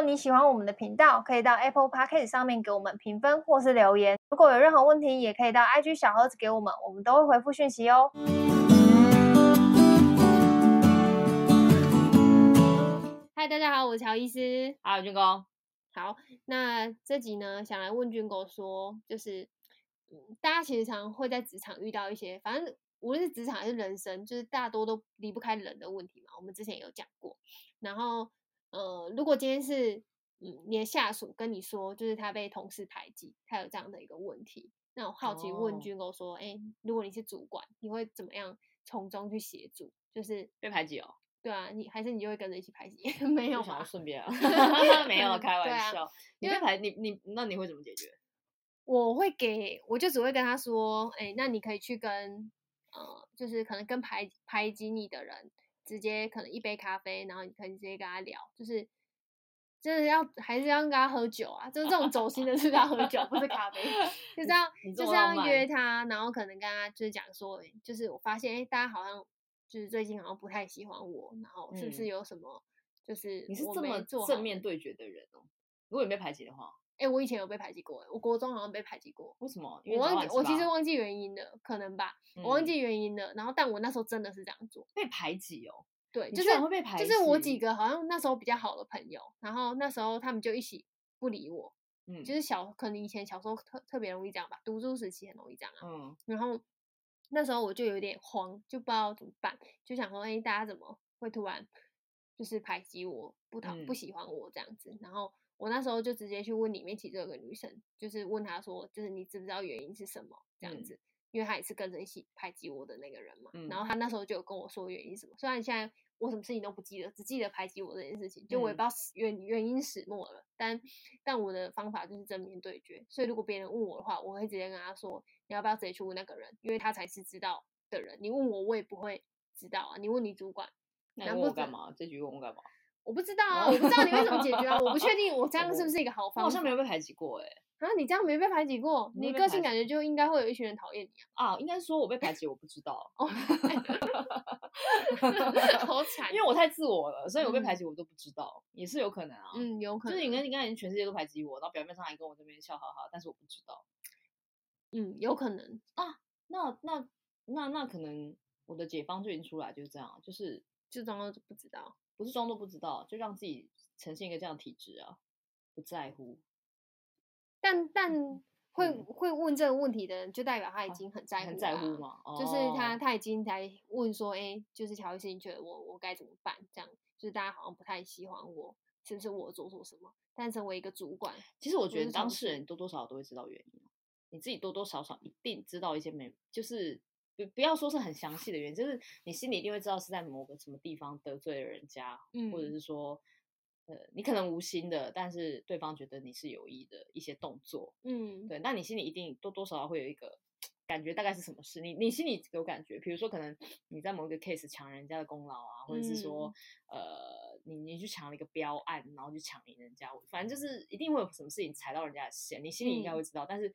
果你喜欢我们的频道，可以到 Apple Podcast 上面给我们评分或是留言。如果有任何问题，也可以到 IG 小盒子给我们，我们都会回复讯息哦。嗨，大家好，我是乔医师。好，军哥。好，那这集呢，想来问军哥说，就是，嗯，大家其实常常会在职场遇到一些，反正无论是职场还是人生，就是大多都离不开人的问题嘛。我们之前也有讲过。然后，呃，如果今天是，嗯，你的下属跟你说，就是他被同事排挤，他有这样的一个问题，那我好奇问军哥说，哎、哦，如果你是主管，你会怎么样从中去协助？就是被排挤哦。对啊，你还是你就会跟着一起排挤？没有，想要顺便啊，没有 开玩笑。啊、你被排，你你那你会怎么解决？我会给，我就只会跟他说，哎，那你可以去跟，呃，就是可能跟排排挤你的人，直接可能一杯咖啡，然后你可以直接跟他聊，就是就是要还是要跟他喝酒啊，就是这种走心的是要喝酒，不是咖啡，就 这样就是要约他，然后可能跟他就是讲说，就是我发现，哎，大家好像。就是最近好像不太喜欢我，然后是不是有什么？就是你是这么正面对决的人哦。如果你被排挤的话，哎，我以前有被排挤过，我国中好像被排挤过。为什么？我忘记，我其实忘记原因了，可能吧，我忘记原因了。然后，但我那时候真的是这样做，被排挤哦。对，就是会被排挤。就是我几个好像那时候比较好的朋友，然后那时候他们就一起不理我。嗯，就是小可能以前小时候特特别容易这样吧，读书时期很容易这样啊。嗯，然后。那时候我就有点慌，就不知道怎么办，就想说，哎，大家怎么会突然就是排挤我，不讨不喜欢我这样子？然后我那时候就直接去问里面其中有个女生，就是问她说，就是你知不知道原因是什么？这样子，因为她也是跟着一起排挤我的那个人嘛。然后她那时候就有跟我说原因什么，虽然现在我什么事情都不记得，只记得排挤我这件事情，就我也不知道原原因始末了。但但我的方法就是正面对决，所以如果别人问我的话，我会直接跟他说。你要不要直接去问那个人？因为他才是知道的人。你问我，我也不会知道啊。你问你主管，那你问我干嘛？这局问我干嘛？我不知道啊，我不知道你会怎么解决啊。我不确定我这样是不是一个好方法。我好像没有被排挤过哎。啊，你这样没被排挤过？你个性感觉就应该会有一群人讨厌你啊。应该说我被排挤，我不知道。好 惨，因为我太自我了，所以我被排挤我都不知道，也是有可能啊。嗯，有可能。就是你跟你看，全世界都排挤我，然后表面上还跟我这边笑哈哈，但是我不知道。嗯，有可能啊，那那那那可能我的解方就已经出来，就是这样，就是就装作不知道，不是装作不知道，就让自己呈现一个这样的体质啊，不在乎。但但会、嗯、会问这个问题的人，就代表他已经很在乎、啊，很在乎嘛，哦、就是他他已经在问说，哎，就是乔医师，你觉得我我该怎么办？这样就是大家好像不太喜欢我，是不是我做错什么？但成为一个主管，其实我觉得当事人多多少少都会知道原因。你自己多多少少一定知道一些没，就是不不要说是很详细的原因，就是你心里一定会知道是在某个什么地方得罪了人家，嗯，或者是说，呃，你可能无心的，但是对方觉得你是有意的一些动作，嗯，对，那你心里一定多多少少会有一个感觉，大概是什么事？你你心里有感觉，比如说可能你在某一个 case 抢人家的功劳啊，或者是说，嗯、呃，你你去抢了一个标案，然后去抢赢人家，反正就是一定会有什么事情踩到人家的线，你心里应该会知道，嗯、但是。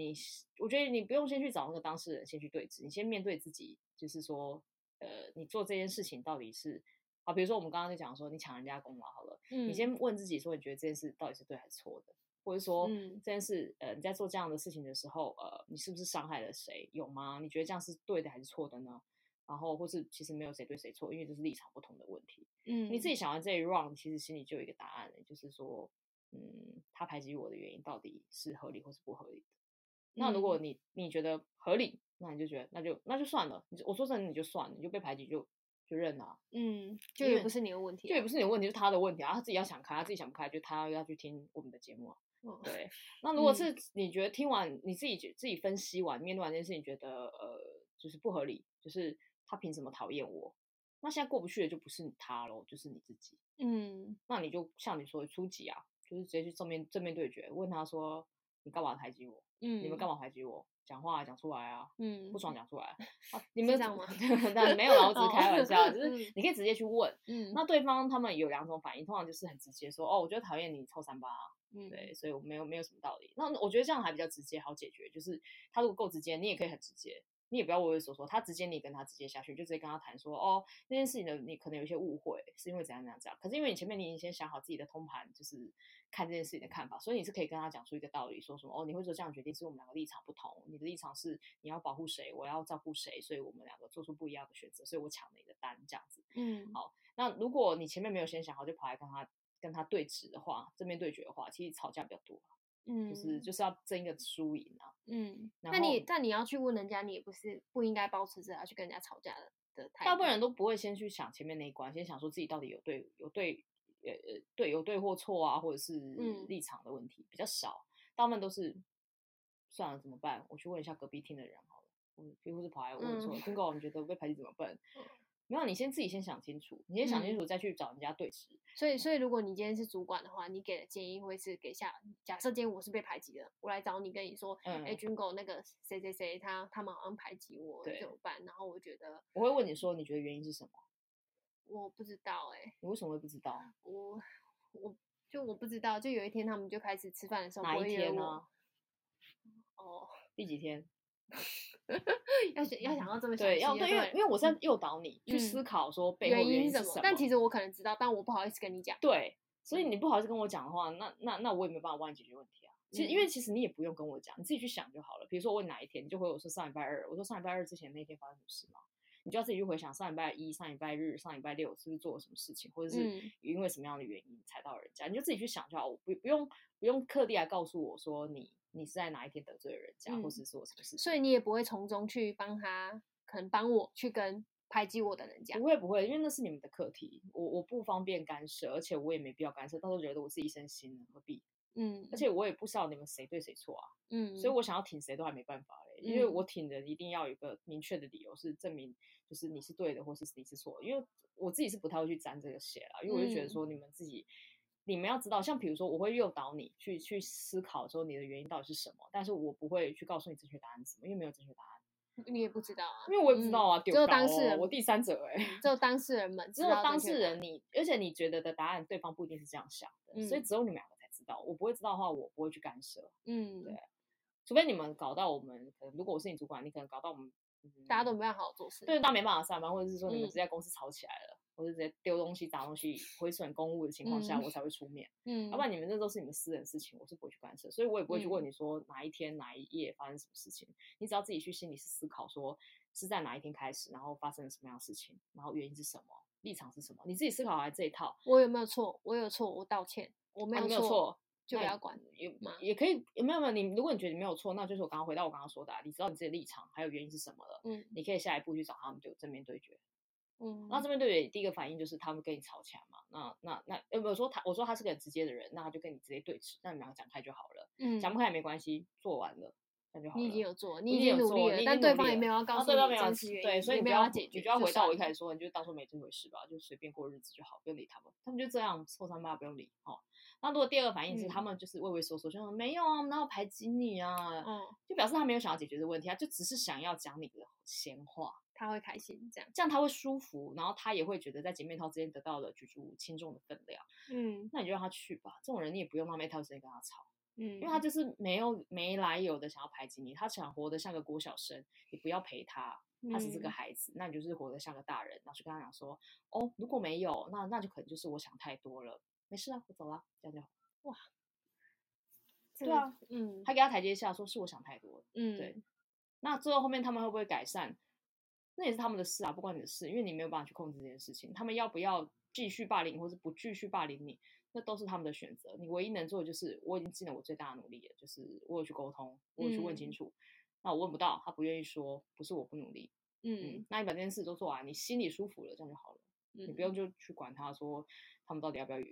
你我觉得你不用先去找那个当事人先去对质，你先面对自己，就是说，呃，你做这件事情到底是好，比如说我们刚刚就讲说你抢人家功劳好了，嗯，你先问自己说，你觉得这件事到底是对还是错的，或者说，嗯，这件事，呃，你在做这样的事情的时候，呃，你是不是伤害了谁？有吗？你觉得这样是对的还是错的呢？然后，或是其实没有谁对谁错，因为这是立场不同的问题。嗯，你自己想完这一 round，其实心里就有一个答案了，就是说，嗯，他排挤我的原因到底是合理或是不合理的。那如果你你觉得合理，那你就觉得那就那就算了。我说真的，你就算了，你就被排挤就就认了。嗯，就也不是你的问题，就也不是你的问题，是他的问题啊。他自己要想开，他自己想不开，就他要去听我们的节目啊。对。那如果是你觉得听完你自己自己分析完，面对完这件事，情觉得呃就是不合理，就是他凭什么讨厌我？那现在过不去的就不是他喽，就是你自己。嗯。那你就像你说的初级啊，就是直接去正面正面对决，问他说你干嘛排挤我？嗯，你们干嘛排挤我？讲话讲出来啊！嗯，不爽讲出来啊！你们这样吗？但没有啦，我只是开玩笑，就是你可以直接去问。嗯，那对方他们有两种反应，通常就是很直接说：“哦，我觉得讨厌你臭三八。”嗯，对，所以我没有没有什么道理。那我觉得这样还比较直接，好解决。就是他如果够直接，你也可以很直接。你也不要畏畏缩缩，他直接你跟他直接下去，就直接跟他谈说，哦，那件事情的你可能有一些误会，是因为怎样怎样怎样。可是因为你前面你已经先想好自己的通盘，就是看这件事情的看法，所以你是可以跟他讲出一个道理，说什么哦，你会做这样决定，是我们两个立场不同，你的立场是你要保护谁，我要照顾谁，所以我们两个做出不一样的选择，所以我抢了你的单，这样子。嗯，好，那如果你前面没有先想好，就跑来跟他跟他对峙的话，正面对决的话，其实吵架比较多。嗯，就是就是要争一个输赢啊。嗯，那你但你要去问人家，你也不是不应该保持着要去跟人家吵架的的态度。大部分人都不会先去想前面那一关，先想说自己到底有对有对呃呃对有对或错啊，或者是立场的问题、嗯、比较少。大部分都是算了怎么办？我去问一下隔壁厅的人好了。嗯，几乎是跑来问说，听过、嗯、你觉得被排挤怎么办？嗯没有，你先自己先想清楚，你先想清楚再去找人家对峙。所以，所以如果你今天是主管的话，你给的建议会是给下。假设今天我是被排挤的，我来找你跟你说，哎、嗯，军狗那个谁谁谁，他他们好像排挤我，怎么办？然后我觉得我会问你说，你觉得原因是什么？我不知道哎、欸。你为什么会不知道？我我就我不知道，就有一天他们就开始吃饭的时候，哪一天呢？哦，第几天？要想要想到这么对，要对，因为因为我在诱导你去思考说背后原因是什么，但其实我可能知道，但我不好意思跟你讲。对，所以你不好意思跟我讲的话，那那那我也没有办法帮你解决问题啊。其实因为其实你也不用跟我讲，你自己去想就好了。比如说我问哪一天，你就回我说上礼拜二，我说上礼拜二之前那天发生什么事吗？你就要自己去回想上礼拜一、上礼拜日、上礼拜六是不是做了什么事情，或者是因为什么样的原因踩到人家，你就自己去想就好。我不不用不用特地来告诉我说你。你是在哪一天得罪了人家，嗯、或是做什么事情？所以你也不会从中去帮他，可能帮我去跟排挤我的人家。不会不会，因为那是你们的课题，我我不方便干涉，而且我也没必要干涉。到时候觉得我自己一身腥，何必？嗯，而且我也不知道你们谁对谁错啊。嗯，所以我想要挺谁都还没办法嘞，因为我挺人一定要有一个明确的理由，是证明就是你是对的，或是你是错的。因为我自己是不太会去沾这个血啦，因为我就觉得说你们自己。你们要知道，像比如说，我会诱导你去去思考说你的原因到底是什么，但是我不会去告诉你正确答案是什么，因为没有正确答案，你也不知道啊，因为我也不知道啊，只有当事人，我第三者哎，只有当事人们，只有当事人你，而且你觉得的答案，对方不一定是这样想的，所以只有你们两个道，我不会知道的话，我不会去干涉，嗯，对，除非你们搞到我们，可能如果我是你主管，你可能搞到我们，大家都没办法好好做事，对，大家没办法上班，或者是说你们直接公司吵起来了。我是直接丢东西、砸东西、毁损公物的情况下，嗯、我才会出面。嗯，要不然你们这都是你们私人事情，我是不会去干涉，所以我也不会去问你说哪一天、哪一夜发生什么事情。嗯、你只要自己去心里思考，说是在哪一天开始，然后发生了什么样的事情，然后原因是什么，立场是什么，你自己思考完这一套。我有没有错？我有错，我道歉。我没有错，就不要管。也也可以，有没有没有？你如果你觉得你没有错，那就是我刚刚回到我刚刚说的、啊，你知道你自己的立场还有原因是什么了。嗯，你可以下一步去找他们，就正面对决。嗯，那正面对决第一个反应就是他们跟你吵起来嘛，那那那呃，我说他我说他是个很直接的人，那他就跟你直接对峙，那你们两个讲开就好了，嗯，讲不开也没关系，做完了那就好了。你已经有做，你已经努力了，但对方也没有要告诉你真实原因，对，所以你不要解决，你就要回到我一开始说，你就当做没这回事吧，就随便过日子就好，不用理他们，他们就这样臭三八不用理哦。那如果第二个反应是他们就是畏畏缩缩，就说没有啊，我们哪有排挤你啊，嗯，就表示他没有想要解决这个问题，他就只是想要讲你的闲话。他会开心，这样这样他会舒服，然后他也会觉得在姐妹淘之间得到了举足轻重的分量。嗯，那你就让他去吧。这种人你也不用浪费太多时间跟他吵，嗯，因为他就是没有没来由的想要排挤你，他想活得像个郭小生，你不要陪他，他是这个孩子，嗯、那你就是活得像个大人，然后去跟他讲说，哦，如果没有，那那就可能就是我想太多了，没事啊，我走了，这样就好。哇，对啊，嗯，还给他台阶下，说是我想太多了，嗯，对。那最后后面他们会不会改善？那也是他们的事啊，不关你的事，因为你没有办法去控制这件事情。他们要不要继续霸凌，或是不继续霸凌你，那都是他们的选择。你唯一能做的就是，我已经尽了我最大的努力了，就是我有去沟通，我有去问清楚。嗯、那我问不到，他不愿意说，不是我不努力。嗯，嗯，那你把这件事都做完，你心里舒服了，这样就好了。嗯、你不用就去管他说，他们到底要不要不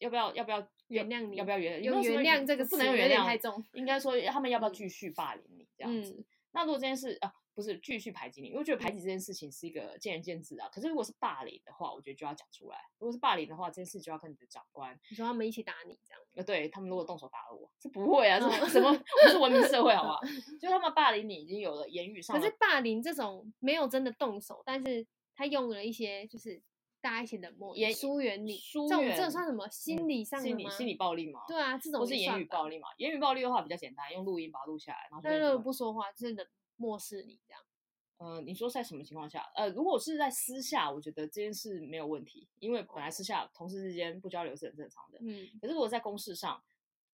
要不要要不要原谅你，要不要原谅？有原谅这个不能原谅太重，应该说他们要不要继续霸凌你这样子。嗯、那如果这件事啊。不是继续排挤你，因为我觉得排挤这件事情是一个见仁见智啊。可是如果是霸凌的话，我觉得就要讲出来。如果是霸凌的话，这件事就要跟你的长官。你说他们一起打你这样？呃，对他们如果动手打了我，这不会啊，什么什么？我是文明社会好不好？就他们霸凌你已经有了言语上。可是霸凌这种没有真的动手，但是他用了一些就是大家一起冷漠、疏远你，疏远，这算什么心理上的心理心理暴力吗？对啊，这种不是言语暴力嘛？言语暴力的话比较简单，用录音把它录下来，然后但是不说话，真的。漠视你这样？呃，你说在什么情况下？呃，如果是在私下，我觉得这件事没有问题，因为本来私下同事之间不交流是很正常的。嗯，可是如果在公事上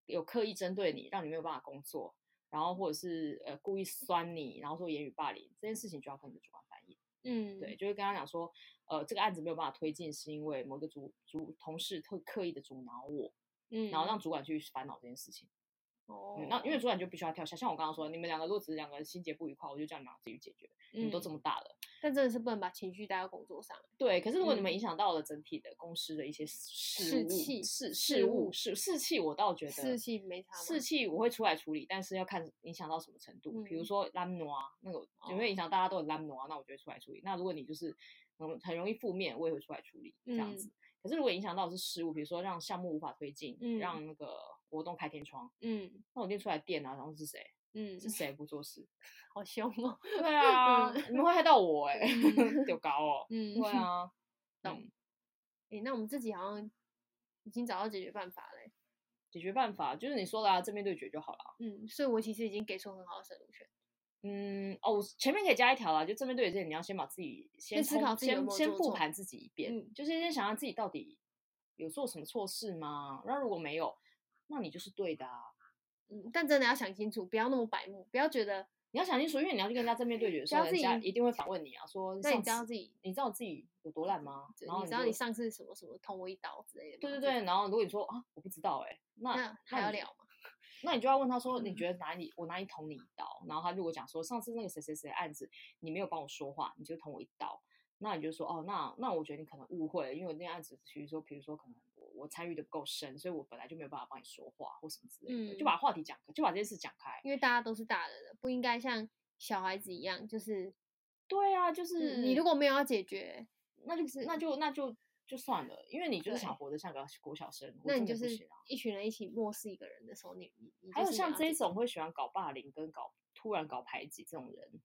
有刻意针对你，让你没有办法工作，然后或者是呃故意酸你，然后说言语霸凌，这件事情就要跟你的主管反映。嗯，对，就会跟他讲说，呃，这个案子没有办法推进，是因为某个主主同事特刻意的阻挠我，嗯，然后让主管去烦恼这件事情。哦、嗯，那因为主管就必须要跳下，像我刚刚说，你们两个如果只是两个人心结不愉快，我就叫你们自己解决。嗯，你们都这么大了，但真的是不能把情绪带到工作上。对，可是如果你们影响到了整体的公司的一些事务、事事事务、事事气，我倒觉得士气没差。士气我会出来处理，但是要看影响到什么程度。嗯、比如说蓝挪啊，那个有没有影响大家都很蓝挪啊？那我就会出来处理。那如果你就是很很容易负面，我也会出来处理这样子。嗯、可是如果影响到的是事务，比如说让项目无法推进，嗯、让那个。活动开天窗，嗯，那我一定出来电啊，然后是谁？嗯，是谁不做事？好凶哦！对啊，你们会害到我哎，丢高哦，嗯，对啊，懂。哎，那我们自己好像已经找到解决办法嘞。解决办法就是你说的啊，正面对决就好了。嗯，所以我其实已经给出很好的生路权。嗯，哦，前面可以加一条啦，就正面对决之前，你要先把自己先思考，先先复盘自己一遍，就是先想想自己到底有做什么错事吗？然后如果没有。那你就是对的啊，嗯，但真的要想清楚，不要那么白目，不要觉得你要想清楚，因为你要去跟人家正面对决的时候，人家一定会反问你啊，说那你知道自己，你知道自己有多烂吗？然后你知道你上次什么什么捅我一刀之类的？对对对，然后如果你说啊，我不知道哎，那还要聊吗？那你就要问他说，你觉得哪里我哪里捅你一刀？然后他如果讲说上次那个谁谁谁案子，你没有帮我说话，你就捅我一刀，那你就说哦，那那我觉得你可能误会了，因为那案子其实说比如说可能。我参与的不够深，所以我本来就没有办法帮你说话或什么之类的，嗯、就把话题讲开，就把这件事讲开。因为大家都是大人了，不应该像小孩子一样，就是对啊，就是、嗯、你如果没有要解决，那就是那就那就就算了，因为你就是想活得像个国小生，那你就是一群人一起漠视一个人的时候，你你，你还有像这一种会喜欢搞霸凌跟搞突然搞排挤这种人，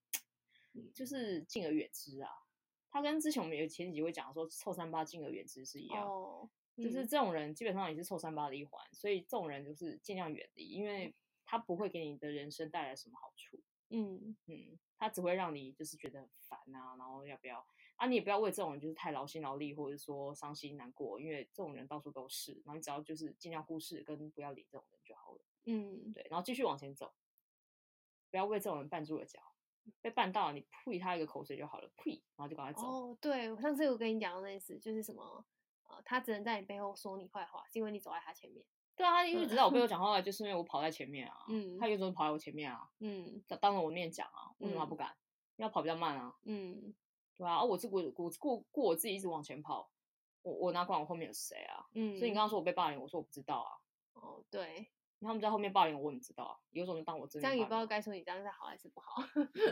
嗯、就是敬而远之啊。他跟之前我们有前几集会讲说臭三八敬而远之是一样。哦就是这种人基本上也是臭三八的一环，所以这种人就是尽量远离，因为他不会给你的人生带来什么好处。嗯嗯，他只会让你就是觉得很烦啊，然后要不要啊？你也不要为这种人就是太劳心劳力，或者说伤心难过，因为这种人到处都是。然后你只要就是尽量忽视跟不要理这种人就好了。嗯，对，然后继续往前走，不要为这种人绊住了脚，被绊到了你呸他一个口水就好了，呸，然后就赶快走。哦，对，我上次有跟你讲的类似，就是什么。他只能在你背后说你坏话，是因为你走在他前面。对啊，他因为知道我 背后讲话，就是因为我跑在前面啊。嗯，他有时候跑在我前面啊。嗯，当着我面讲啊，为什么他不敢？因为他跑比较慢啊。嗯，对啊，我自我我过过我自己一直往前跑，我我哪管我后面有谁啊？嗯，所以你刚刚说我被霸凌，我说我不知道啊。哦，对。他们在后面霸凌我，我也不知道啊。有种就当我正面。这样也不知道该说你这样是好还是不好。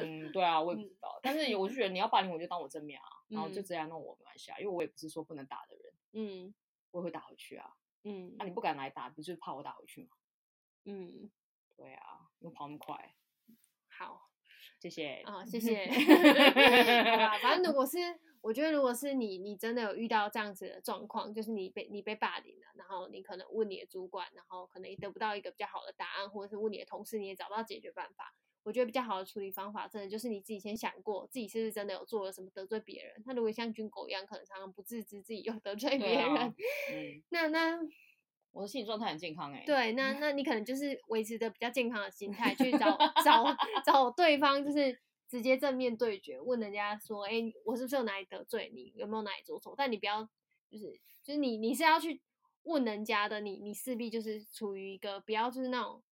嗯，对啊，我也不知道。但是我就觉得你要霸凌我就当我正面啊，然后就这样弄我没关系啊，因为我也不是说不能打的人。嗯。我也会打回去啊，嗯，那、啊、你不敢来打，不就是怕我打回去吗？嗯，对啊，又跑那么快，好，谢谢啊、哦，谢谢。反正如果是，我觉得如果是你，你真的有遇到这样子的状况，就是你被你被霸凌了，然后你可能问你的主管，然后可能也得不到一个比较好的答案，或者是问你的同事，你也找不到解决办法。我觉得比较好的处理方法，真的就是你自己先想过，自己是不是真的有做了什么得罪别人。他如果像军狗一样，可能常常不自知自己有得罪别人，啊、嗯，那那我的心理状态很健康哎、欸。对，那那你可能就是维持着比较健康的心态去找 找找对方，就是直接正面对决，问人家说，哎、欸，我是不是有哪里得罪你？有没有哪里做错？但你不要就是就是你你是要去问人家的，你你势必就是处于一个不要就是那种。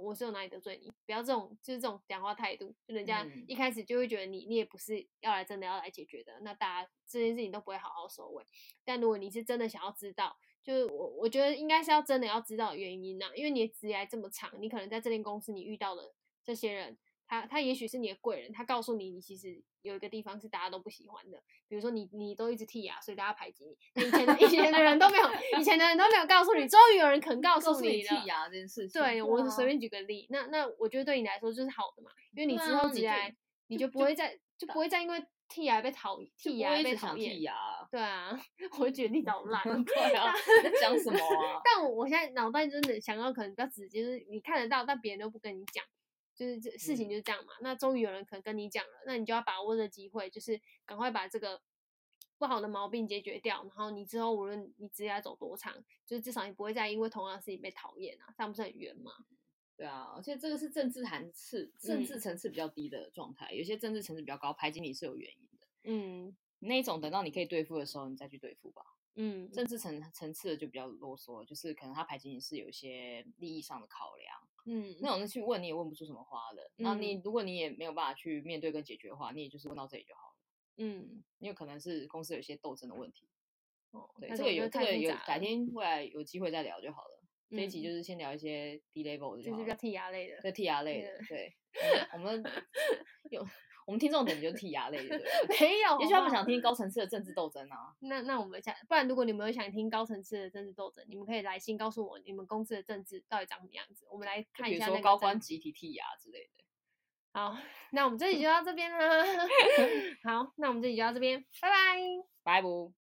我是有哪里得罪你？不要这种，就是这种讲话态度，就人家一开始就会觉得你，你也不是要来真的要来解决的，那大家这件事情都不会好好收尾。但如果你是真的想要知道，就是我我觉得应该是要真的要知道原因呐，因为你的职涯这么长，你可能在这间公司你遇到了这些人。他他也许是你的贵人，他告诉你，你其实有一个地方是大家都不喜欢的，比如说你你都一直剔牙，所以大家排挤你。以前的以前的人都没有，以前的人都没有告诉你，终于有人肯告诉你了。剔牙这件事情，对，我随便举个例，那那我觉得对你来说就是好的嘛，因为你之后起来你就不会再就不会再因为剔牙被讨剔牙被讨厌。对啊，我觉得你好烂。对啊，讲什么啊？但我我现在脑袋真的想要可能比较直接，就是你看得到，但别人都不跟你讲。就是这事情就是这样嘛。嗯、那终于有人可能跟你讲了，那你就要把握这机会，就是赶快把这个不好的毛病解决掉。然后你之后无论你职业走多长，就是至少你不会再因为同样的事情被讨厌啊，这样不是很冤吗？对啊，而且这个是政治层次，政治层次比较低的状态，嗯、有些政治层次比较高，排挤你是有原因的。嗯，那一种等到你可以对付的时候，你再去对付吧。嗯，政治层层次的就比较啰嗦，就是可能他排挤你是有一些利益上的考量。嗯，那种人去问你也问不出什么花的。那、嗯、你如果你也没有办法去面对跟解决的话，你也就是问到这里就好了。嗯，因为可能是公司有些斗争的问题。哦，对，这个有这个有改天未来有机会再聊就好了。这一集就是先聊一些 D level 的，就是比较剔牙类的，对剔牙类的，对。我们 有我们听众等级就剔牙类的，没有。也许他们想听高层次的政治斗争啊。那那我们想，不然如果你们有想听高层次的政治斗争，你们可以来信告诉我你们公司的政治到底长什么样子，我们来看一下。比如说高官集体剔牙之类的。好，那我们这集就到这边啦。好，那我们这集就到这边，拜拜，拜不。